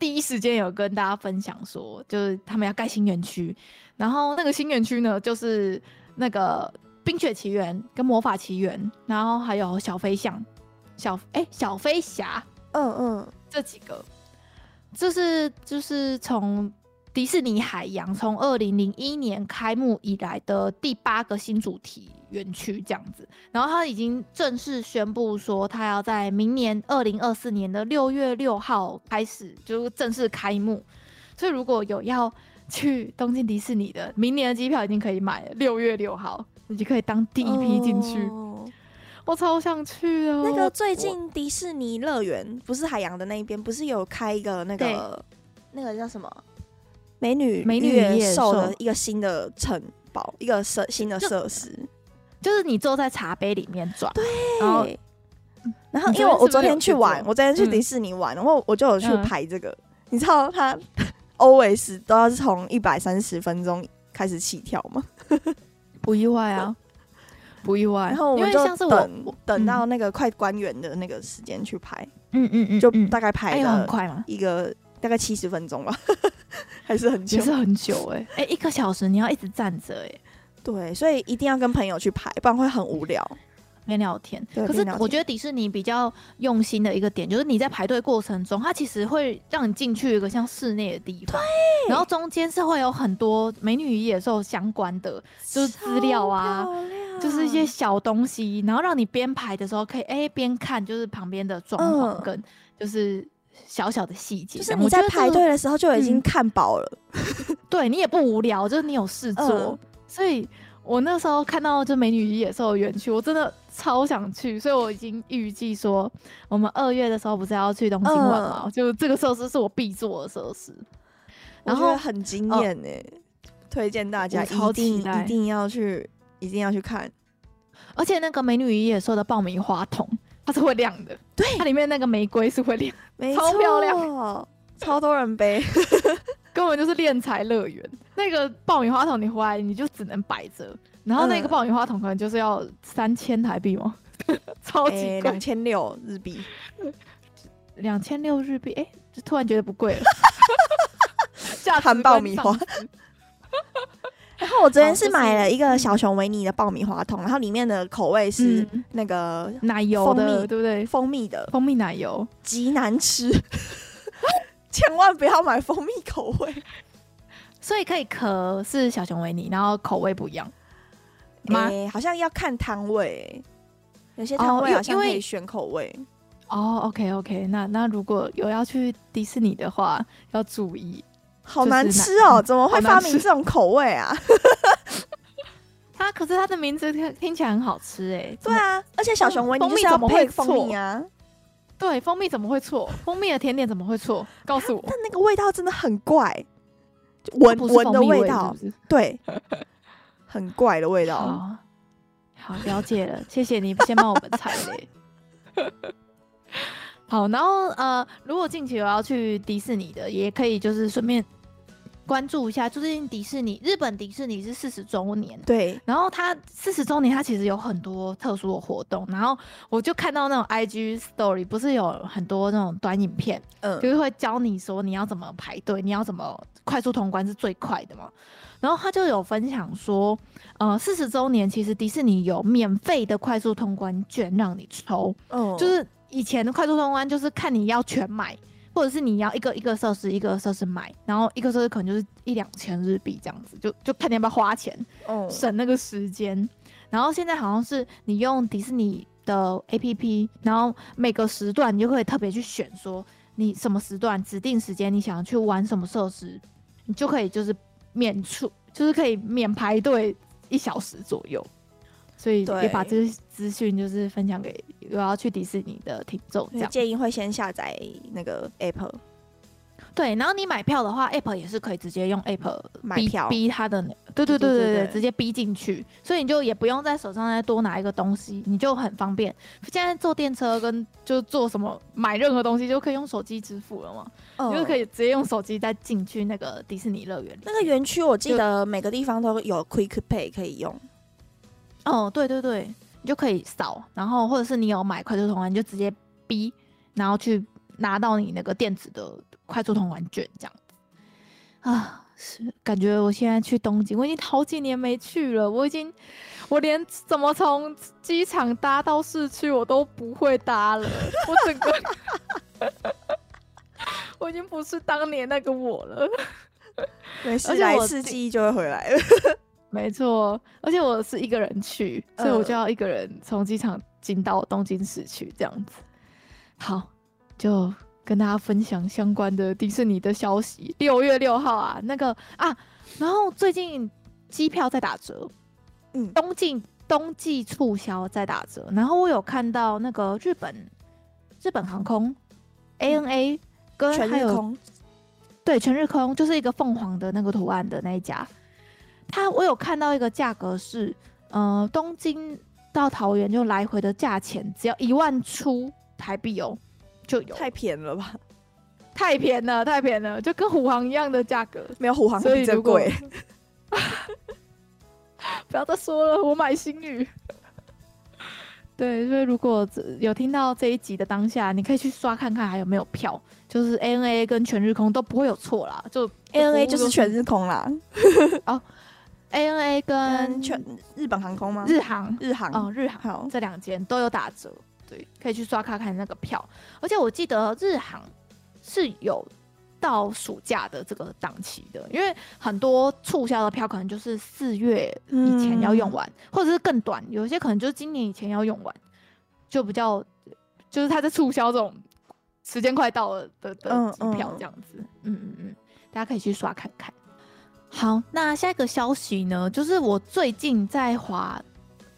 Speaker 1: 第一时间有跟大家分享说，就是他们要盖新园区。然后那个新园区呢，就是那个《冰雪奇缘》跟《魔法奇缘》，然后还有小飞象、小哎、欸、小飞侠，嗯嗯，这几个，这是就是从。迪士尼海洋从二零零一年开幕以来的第八个新主题园区这样子，然后他已经正式宣布说，他要在明年二零二四年的六月六号开始就正式开幕。所以如果有要去东京迪士尼的，明年的机票已经可以买了，六月六号你就可以当第一批进去。哦、我超想去哦！
Speaker 2: 那个最近迪士尼乐园不是海洋的那一边，不是有开一个那个那个叫什么？美女美女野兽的一个新的城堡，一个设新的设施，
Speaker 1: 就是你坐在茶杯里面转。
Speaker 2: 对，然后，然后因为我我昨天去玩，我昨天去迪士尼玩，然后我就有去排这个。你知道他 always 都要是从一百三十分钟开始起跳吗？
Speaker 1: 不意外啊，不意外。
Speaker 2: 然后我们就等等到那个快关园的那个时间去拍。嗯嗯嗯，就大概拍了很快嘛，一个大概七十分钟吧。还是很久，
Speaker 1: 其实很久哎、欸，哎、欸，一个小时你要一直站着哎、欸，
Speaker 2: 对，所以一定要跟朋友去拍，不然会很无聊，
Speaker 1: 边聊天。可是我觉得迪士尼比较用心的一个点，就是你在排队过程中，它其实会让你进去一个像室内的地方，对，然后中间是会有很多美女与野兽相关的，就是资料啊，就是一些小东西，然后让你边排的时候可以哎边、欸、看，就是旁边的装潢跟就是。小小的细节，
Speaker 2: 就是你在排队的时候就已经看饱了，
Speaker 1: 嗯、对你也不无聊，就是你有事做，嗯、所以我那时候看到就美女与野兽的园区，我真的超想去，所以我已经预计说，我们二月的时候不是要去东京玩吗？嗯、就这个设施是我必做的设施，然后
Speaker 2: 很惊艳呢，推荐大家一定一定要去，一定要去看，
Speaker 1: 而且那个美女与野兽的爆米花桶。它是会亮的，
Speaker 2: 对，
Speaker 1: 它里面那个玫瑰是会亮，
Speaker 2: 没，
Speaker 1: 超漂亮，
Speaker 2: 超多人背，
Speaker 1: 根本就是敛财乐园。那个爆米花桶你回来你就只能摆着，然后那个爆米花桶可能就是要三千台币吗？超级贵，
Speaker 2: 两千六日币，
Speaker 1: 两千六日币，哎、欸，就突然觉得不贵了，
Speaker 2: 含爆米花。然后我昨天是买了一个小熊维尼的爆米花桶，然后里面的口味是那个
Speaker 1: 奶油的，对不对？
Speaker 2: 蜂蜜的。
Speaker 1: 蜂蜜奶油。
Speaker 2: 极难吃，千万不要买蜂蜜口味。
Speaker 1: 所以可以壳是小熊维尼，然后口味不一样
Speaker 2: 吗？好像要看摊位，有些摊位好像可以选口味。
Speaker 1: 哦，OK OK，那那如果有要去迪士尼的话，要注意。
Speaker 2: 好难吃哦！怎么会发明这种口味啊？
Speaker 1: 它可是它的名字听听起来很好吃哎。对
Speaker 2: 啊，而且小熊维尼就是要配蜂蜜啊。
Speaker 1: 对，蜂蜜怎么会错？蜂蜜的甜点怎么会错？告诉我。
Speaker 2: 但那个味道真的很怪，闻闻的味道，对，很怪的味道。
Speaker 1: 好，了解了，谢谢你先帮我们踩雷。好，然后呃，如果近期有要去迪士尼的，也可以就是顺便关注一下，最近迪士尼日本迪士尼是四十周年，
Speaker 2: 对，
Speaker 1: 然后它四十周年，它其实有很多特殊的活动，然后我就看到那种 IG Story，不是有很多那种短影片，嗯，就是会教你说你要怎么排队，你要怎么快速通关是最快的嘛，然后他就有分享说，呃，四十周年其实迪士尼有免费的快速通关券让你抽，嗯，就是。以前的快速通关就是看你要全买，或者是你要一个一个设施一个设施买，然后一个设施可能就是一两千日币这样子，就就看你要不要花钱，哦，省那个时间。然后现在好像是你用迪士尼的 APP，然后每个时段你就可以特别去选，说你什么时段指定时间你想要去玩什么设施，你就可以就是免出，就是可以免排队一小时左右。所以也把这个资讯就是分享给有要去迪士尼的听众，这样
Speaker 2: 建议会先下载那个 app。
Speaker 1: 对，然后你买票的话，app 也是可以直接用 app
Speaker 2: 买票，
Speaker 1: 逼他的，对对对对对，直接逼进去，所以你就也不用在手上再多拿一个东西，你就很方便。现在坐电车跟就做什么买任何东西就可以用手机支付了嘛，哦、就可以直接用手机再进去那个迪士尼乐园。
Speaker 2: 那个园区我记得每个地方都有 Quick Pay 可以用。
Speaker 1: 哦，对对对，你就可以扫，然后或者是你有买快速通关，你就直接逼，然后去拿到你那个电子的快速通关券，这样子啊。是感觉我现在去东京，我已经好几年没去了。我已经，我连怎么从机场搭到市区我都不会搭了。我整个，我已经不是当年那个我了。
Speaker 2: 没事，来一次记忆就会回来了。
Speaker 1: 没错，而且我是一个人去，所以我就要一个人从机场进到东京市区这样子。好，就。跟大家分享相关的迪士尼的消息。六月六号啊，那个啊，然后最近机票在打折，嗯，冬季冬季促销在打折。然后我有看到那个日本日本航空 ANA 跟还有全日空，对，全日空就是一个凤凰的那个图案的那一家，它我有看到一个价格是，呃，东京到桃园就来回的价钱只要一万出台币哦。就有
Speaker 2: 太便宜了吧，
Speaker 1: 太便宜了，太便宜了，就跟虎航一样的价格，
Speaker 2: 没有虎航比这贵。
Speaker 1: 不要再说了，我买新宇。对，所以如果有听到这一集的当下，你可以去刷看看还有没有票，就是 ANA 跟全日空都不会有错啦，就
Speaker 2: ANA 就是全日空啦。
Speaker 1: 哦，ANA 跟
Speaker 2: 全日本航空吗？
Speaker 1: 日航，
Speaker 2: 日航，
Speaker 1: 哦，日航，这两间都有打折。对，可以去刷卡看那个票，而且我记得日航是有到暑假的这个档期的，因为很多促销的票可能就是四月以前要用完，嗯、或者是更短，有些可能就是今年以前要用完，就比较就是他在促销这种时间快到了的的机票这样子，嗯嗯嗯，大家可以去刷看看。好，那下一个消息呢，就是我最近在滑。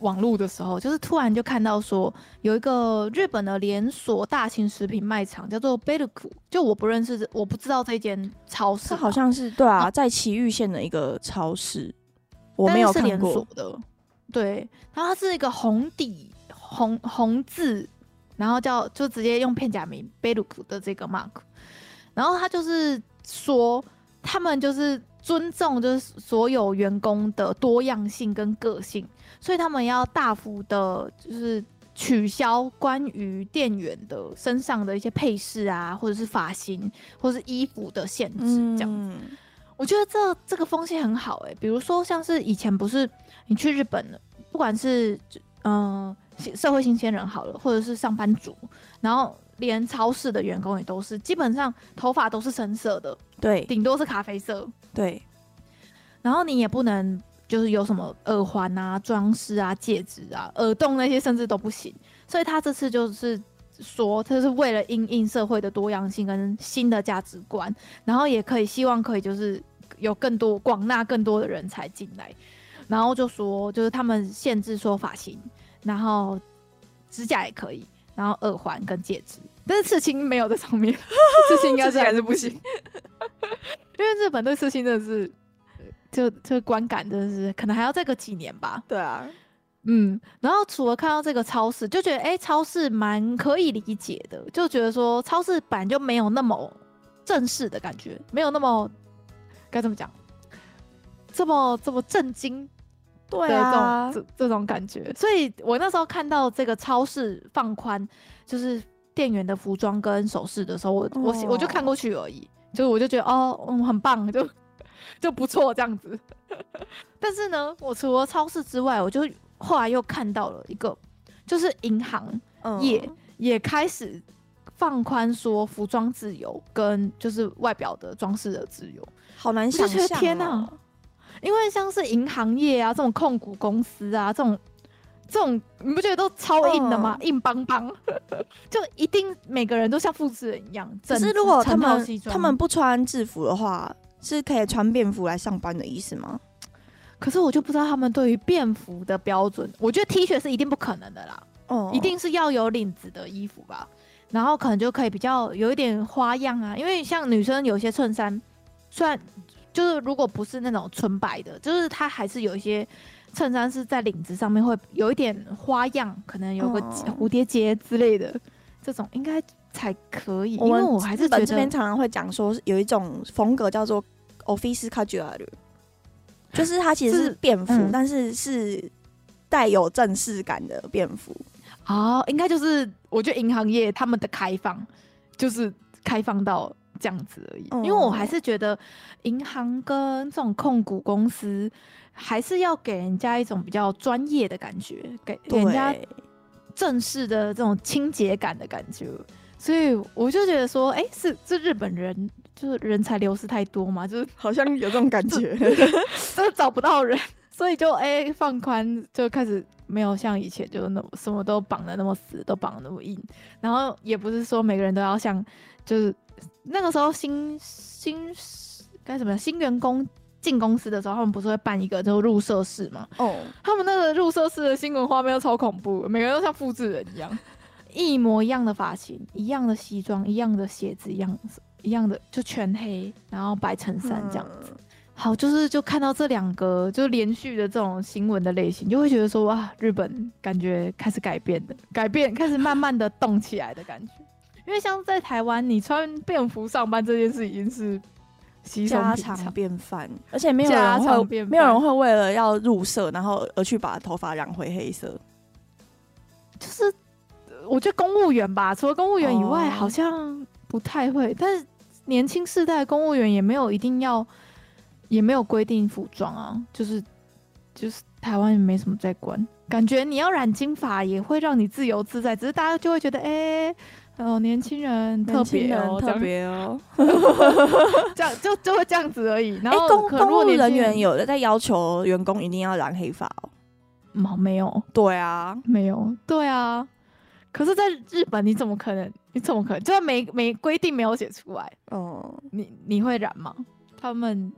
Speaker 1: 网路的时候，就是突然就看到说有一个日本的连锁大型食品卖场叫做贝鲁库，就我不认识，我不知道这间超市。
Speaker 2: 它好像是对啊，啊在埼玉县的一个超市，我没有看过。是连锁的，
Speaker 1: 对，然后它是一个红底红红字，然后叫就直接用片假名贝鲁库的这个 mark，然后他就是说他们就是尊重就是所有员工的多样性跟个性。所以他们要大幅的，就是取消关于店员的身上的一些配饰啊，或者是发型，或者是衣服的限制，这样子。我觉得这这个风气很好哎、欸。比如说，像是以前不是你去日本，不管是嗯、呃、社会新鲜人好了，或者是上班族，然后连超市的员工也都是，基本上头发都是深色的，
Speaker 2: 对，
Speaker 1: 顶多是咖啡色，
Speaker 2: 对。
Speaker 1: 然后你也不能。就是有什么耳环啊、装饰啊、戒指啊、耳洞那些，甚至都不行。所以他这次就是说，他是为了因应社会的多样性跟新的价值观，然后也可以希望可以就是有更多广纳更多的人才进来。然后就说，就是他们限制说发型，然后指甲也可以，然后耳环跟戒指，但是刺青没有在上面，刺青应该是还是不行，因为日本对刺青真的是。就就观感真的是可能还要再个几年吧。
Speaker 2: 对啊，
Speaker 1: 嗯，然后除了看到这个超市，就觉得哎、欸，超市蛮可以理解的，就觉得说超市本来就没有那么正式的感觉，没有那么该怎么讲，这么这么震惊，对啊，这这种感觉。所以我那时候看到这个超市放宽，就是店员的服装跟首饰的时候，我、哦、我我就看过去而已，就是我就觉得哦，嗯，很棒，就。就不错这样子，但是呢，我除了超市之外，我就后来又看到了一个，就是银行业也开始放宽说服装自由跟就是外表的装饰的自由，
Speaker 2: 好难想象、喔！
Speaker 1: 天哪，因为像是银行业啊这种控股公司啊这种这种，你不觉得都超硬的吗？硬邦邦，就一定每个人都像复制人一样。
Speaker 2: 可是如果他们他们不穿制服的话。是可以穿便服来上班的意思吗？
Speaker 1: 可是我就不知道他们对于便服的标准。我觉得 T 恤是一定不可能的啦，哦，一定是要有领子的衣服吧。然后可能就可以比较有一点花样啊，因为像女生有些衬衫，虽然就是如果不是那种纯白的，就是它还是有一些衬衫是在领子上面会有一点花样，可能有个蝴蝶结之类的，这种应该才可以。因为我还是觉得
Speaker 2: 这边常常会讲说有一种风格叫做。Office casual，就是它其实是便服，但是是带有正式感的便服。
Speaker 1: 哦，应该就是我觉得银行业他们的开放就是开放到这样子而已，嗯、因为我还是觉得银行跟这种控股公司还是要给人家一种比较专业的感觉，给给人家正式的这种清洁感的感觉。所以我就觉得说，哎、欸，是这日本人就是人才流失太多嘛，就是
Speaker 2: 好像有这种感觉，
Speaker 1: 就是找不到人，所以就哎、欸、放宽，就开始没有像以前就那么什么都绑的那么死，都绑的那么硬。然后也不是说每个人都要像，就是那个时候新新该什么新员工进公司的时候，他们不是会办一个就入社式嘛？哦，他们那个入社式的新闻画面都超恐怖，每个人都像复制人一样。一模一样的发型，一样的西装，一样的鞋子，一样一样的就全黑，然后白衬衫这样子。嗯、好，就是就看到这两个就连续的这种新闻的类型，就会觉得说哇，日本感觉开始改变的，改变开始慢慢的动起来的感觉。因为像在台湾，你穿便服上班这件事已经是
Speaker 2: 家常便饭，而且没有人会没有人会为了要入社，然后而去把头发染回黑色，
Speaker 1: 就是。我觉得公务员吧，除了公务员以外，好像不太会。Oh. 但是年轻世代公务员也没有一定要，也没有规定服装啊，就是就是台湾也没什么在管。感觉你要染金发也会让你自由自在，只是大家就会觉得，哎、欸，哦，年轻人特别哦，
Speaker 2: 特别哦，
Speaker 1: 这样 就就会这样子而已。然后、
Speaker 2: 欸、公公务人员有的在要求员工一定要染黑发哦？
Speaker 1: 没没有？
Speaker 2: 对啊，
Speaker 1: 没有，对啊。可是，在日本，你怎么可能？你怎么可能？就算没没规定没有写出来，哦，你你会染吗？他们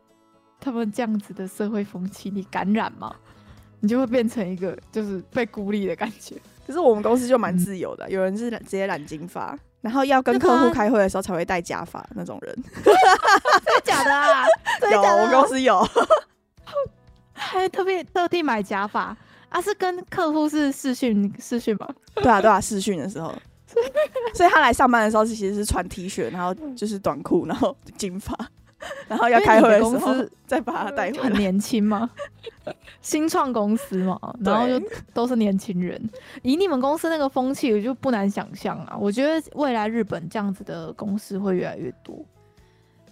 Speaker 1: 他们这样子的社会风气，你敢染吗？你就会变成一个就是被孤立的感觉。
Speaker 2: 可是我们公司就蛮自由的，嗯、有人是直接染金发，然后要跟客户开会的时候才会戴假发那种人。
Speaker 1: 真的假的啊？
Speaker 2: 有，我们公司有，
Speaker 1: 还特别特地买假发。啊，是跟客户是视讯视讯吗？
Speaker 2: 对啊，对啊，视讯的时候，所以他来上班的时候其实是穿 T 恤，然后就是短裤，然后金发，然后要开会的时候再把他带回来。
Speaker 1: 很年轻吗？新创公司嘛，然后就都是年轻人。以你们公司那个风气，我就不难想象啊。我觉得未来日本这样子的公司会越来越多。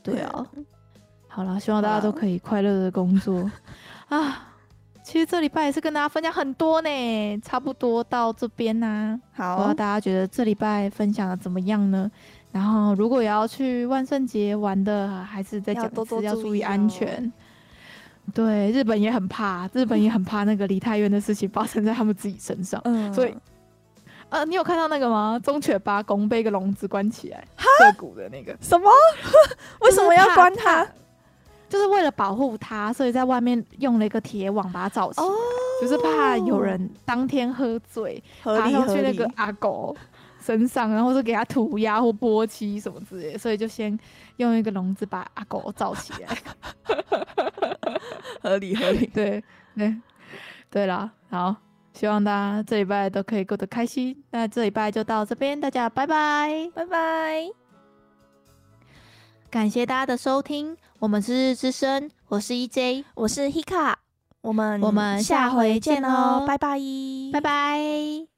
Speaker 1: 对啊，好啦，希望大家都可以快乐的工作啊。其实这礼拜也是跟大家分享很多呢，差不多到这边啦。好，不知道大家觉得这礼拜分享的怎么样呢？然后如果也要去万圣节玩的，还是在讲多多要注意安全。对，日本也很怕，日本也很怕那个梨泰院的事情发生在他们自己身上。嗯，所以，呃，你有看到那个吗？忠犬八公被一个笼子关起来，涩谷的那个
Speaker 2: 什么？为什么要关它？
Speaker 1: 就是为了保护它，所以在外面用了一个铁网把它罩起来，oh, 就是怕有人当天喝醉爬上去那个阿狗 身上，然后是给它涂鸦或泼漆什么之类的，所以就先用一个笼子把阿狗罩起来，
Speaker 2: 合 理合理，
Speaker 1: 对对对啦，好，希望大家这礼拜都可以过得开心，那这礼拜就到这边，大家拜拜。
Speaker 2: 拜拜，
Speaker 1: 感谢大家的收听。我们是日之声，我是 EJ，
Speaker 2: 我是 Hika，我们
Speaker 1: 我们下回见喽，
Speaker 2: 拜拜，
Speaker 1: 拜拜。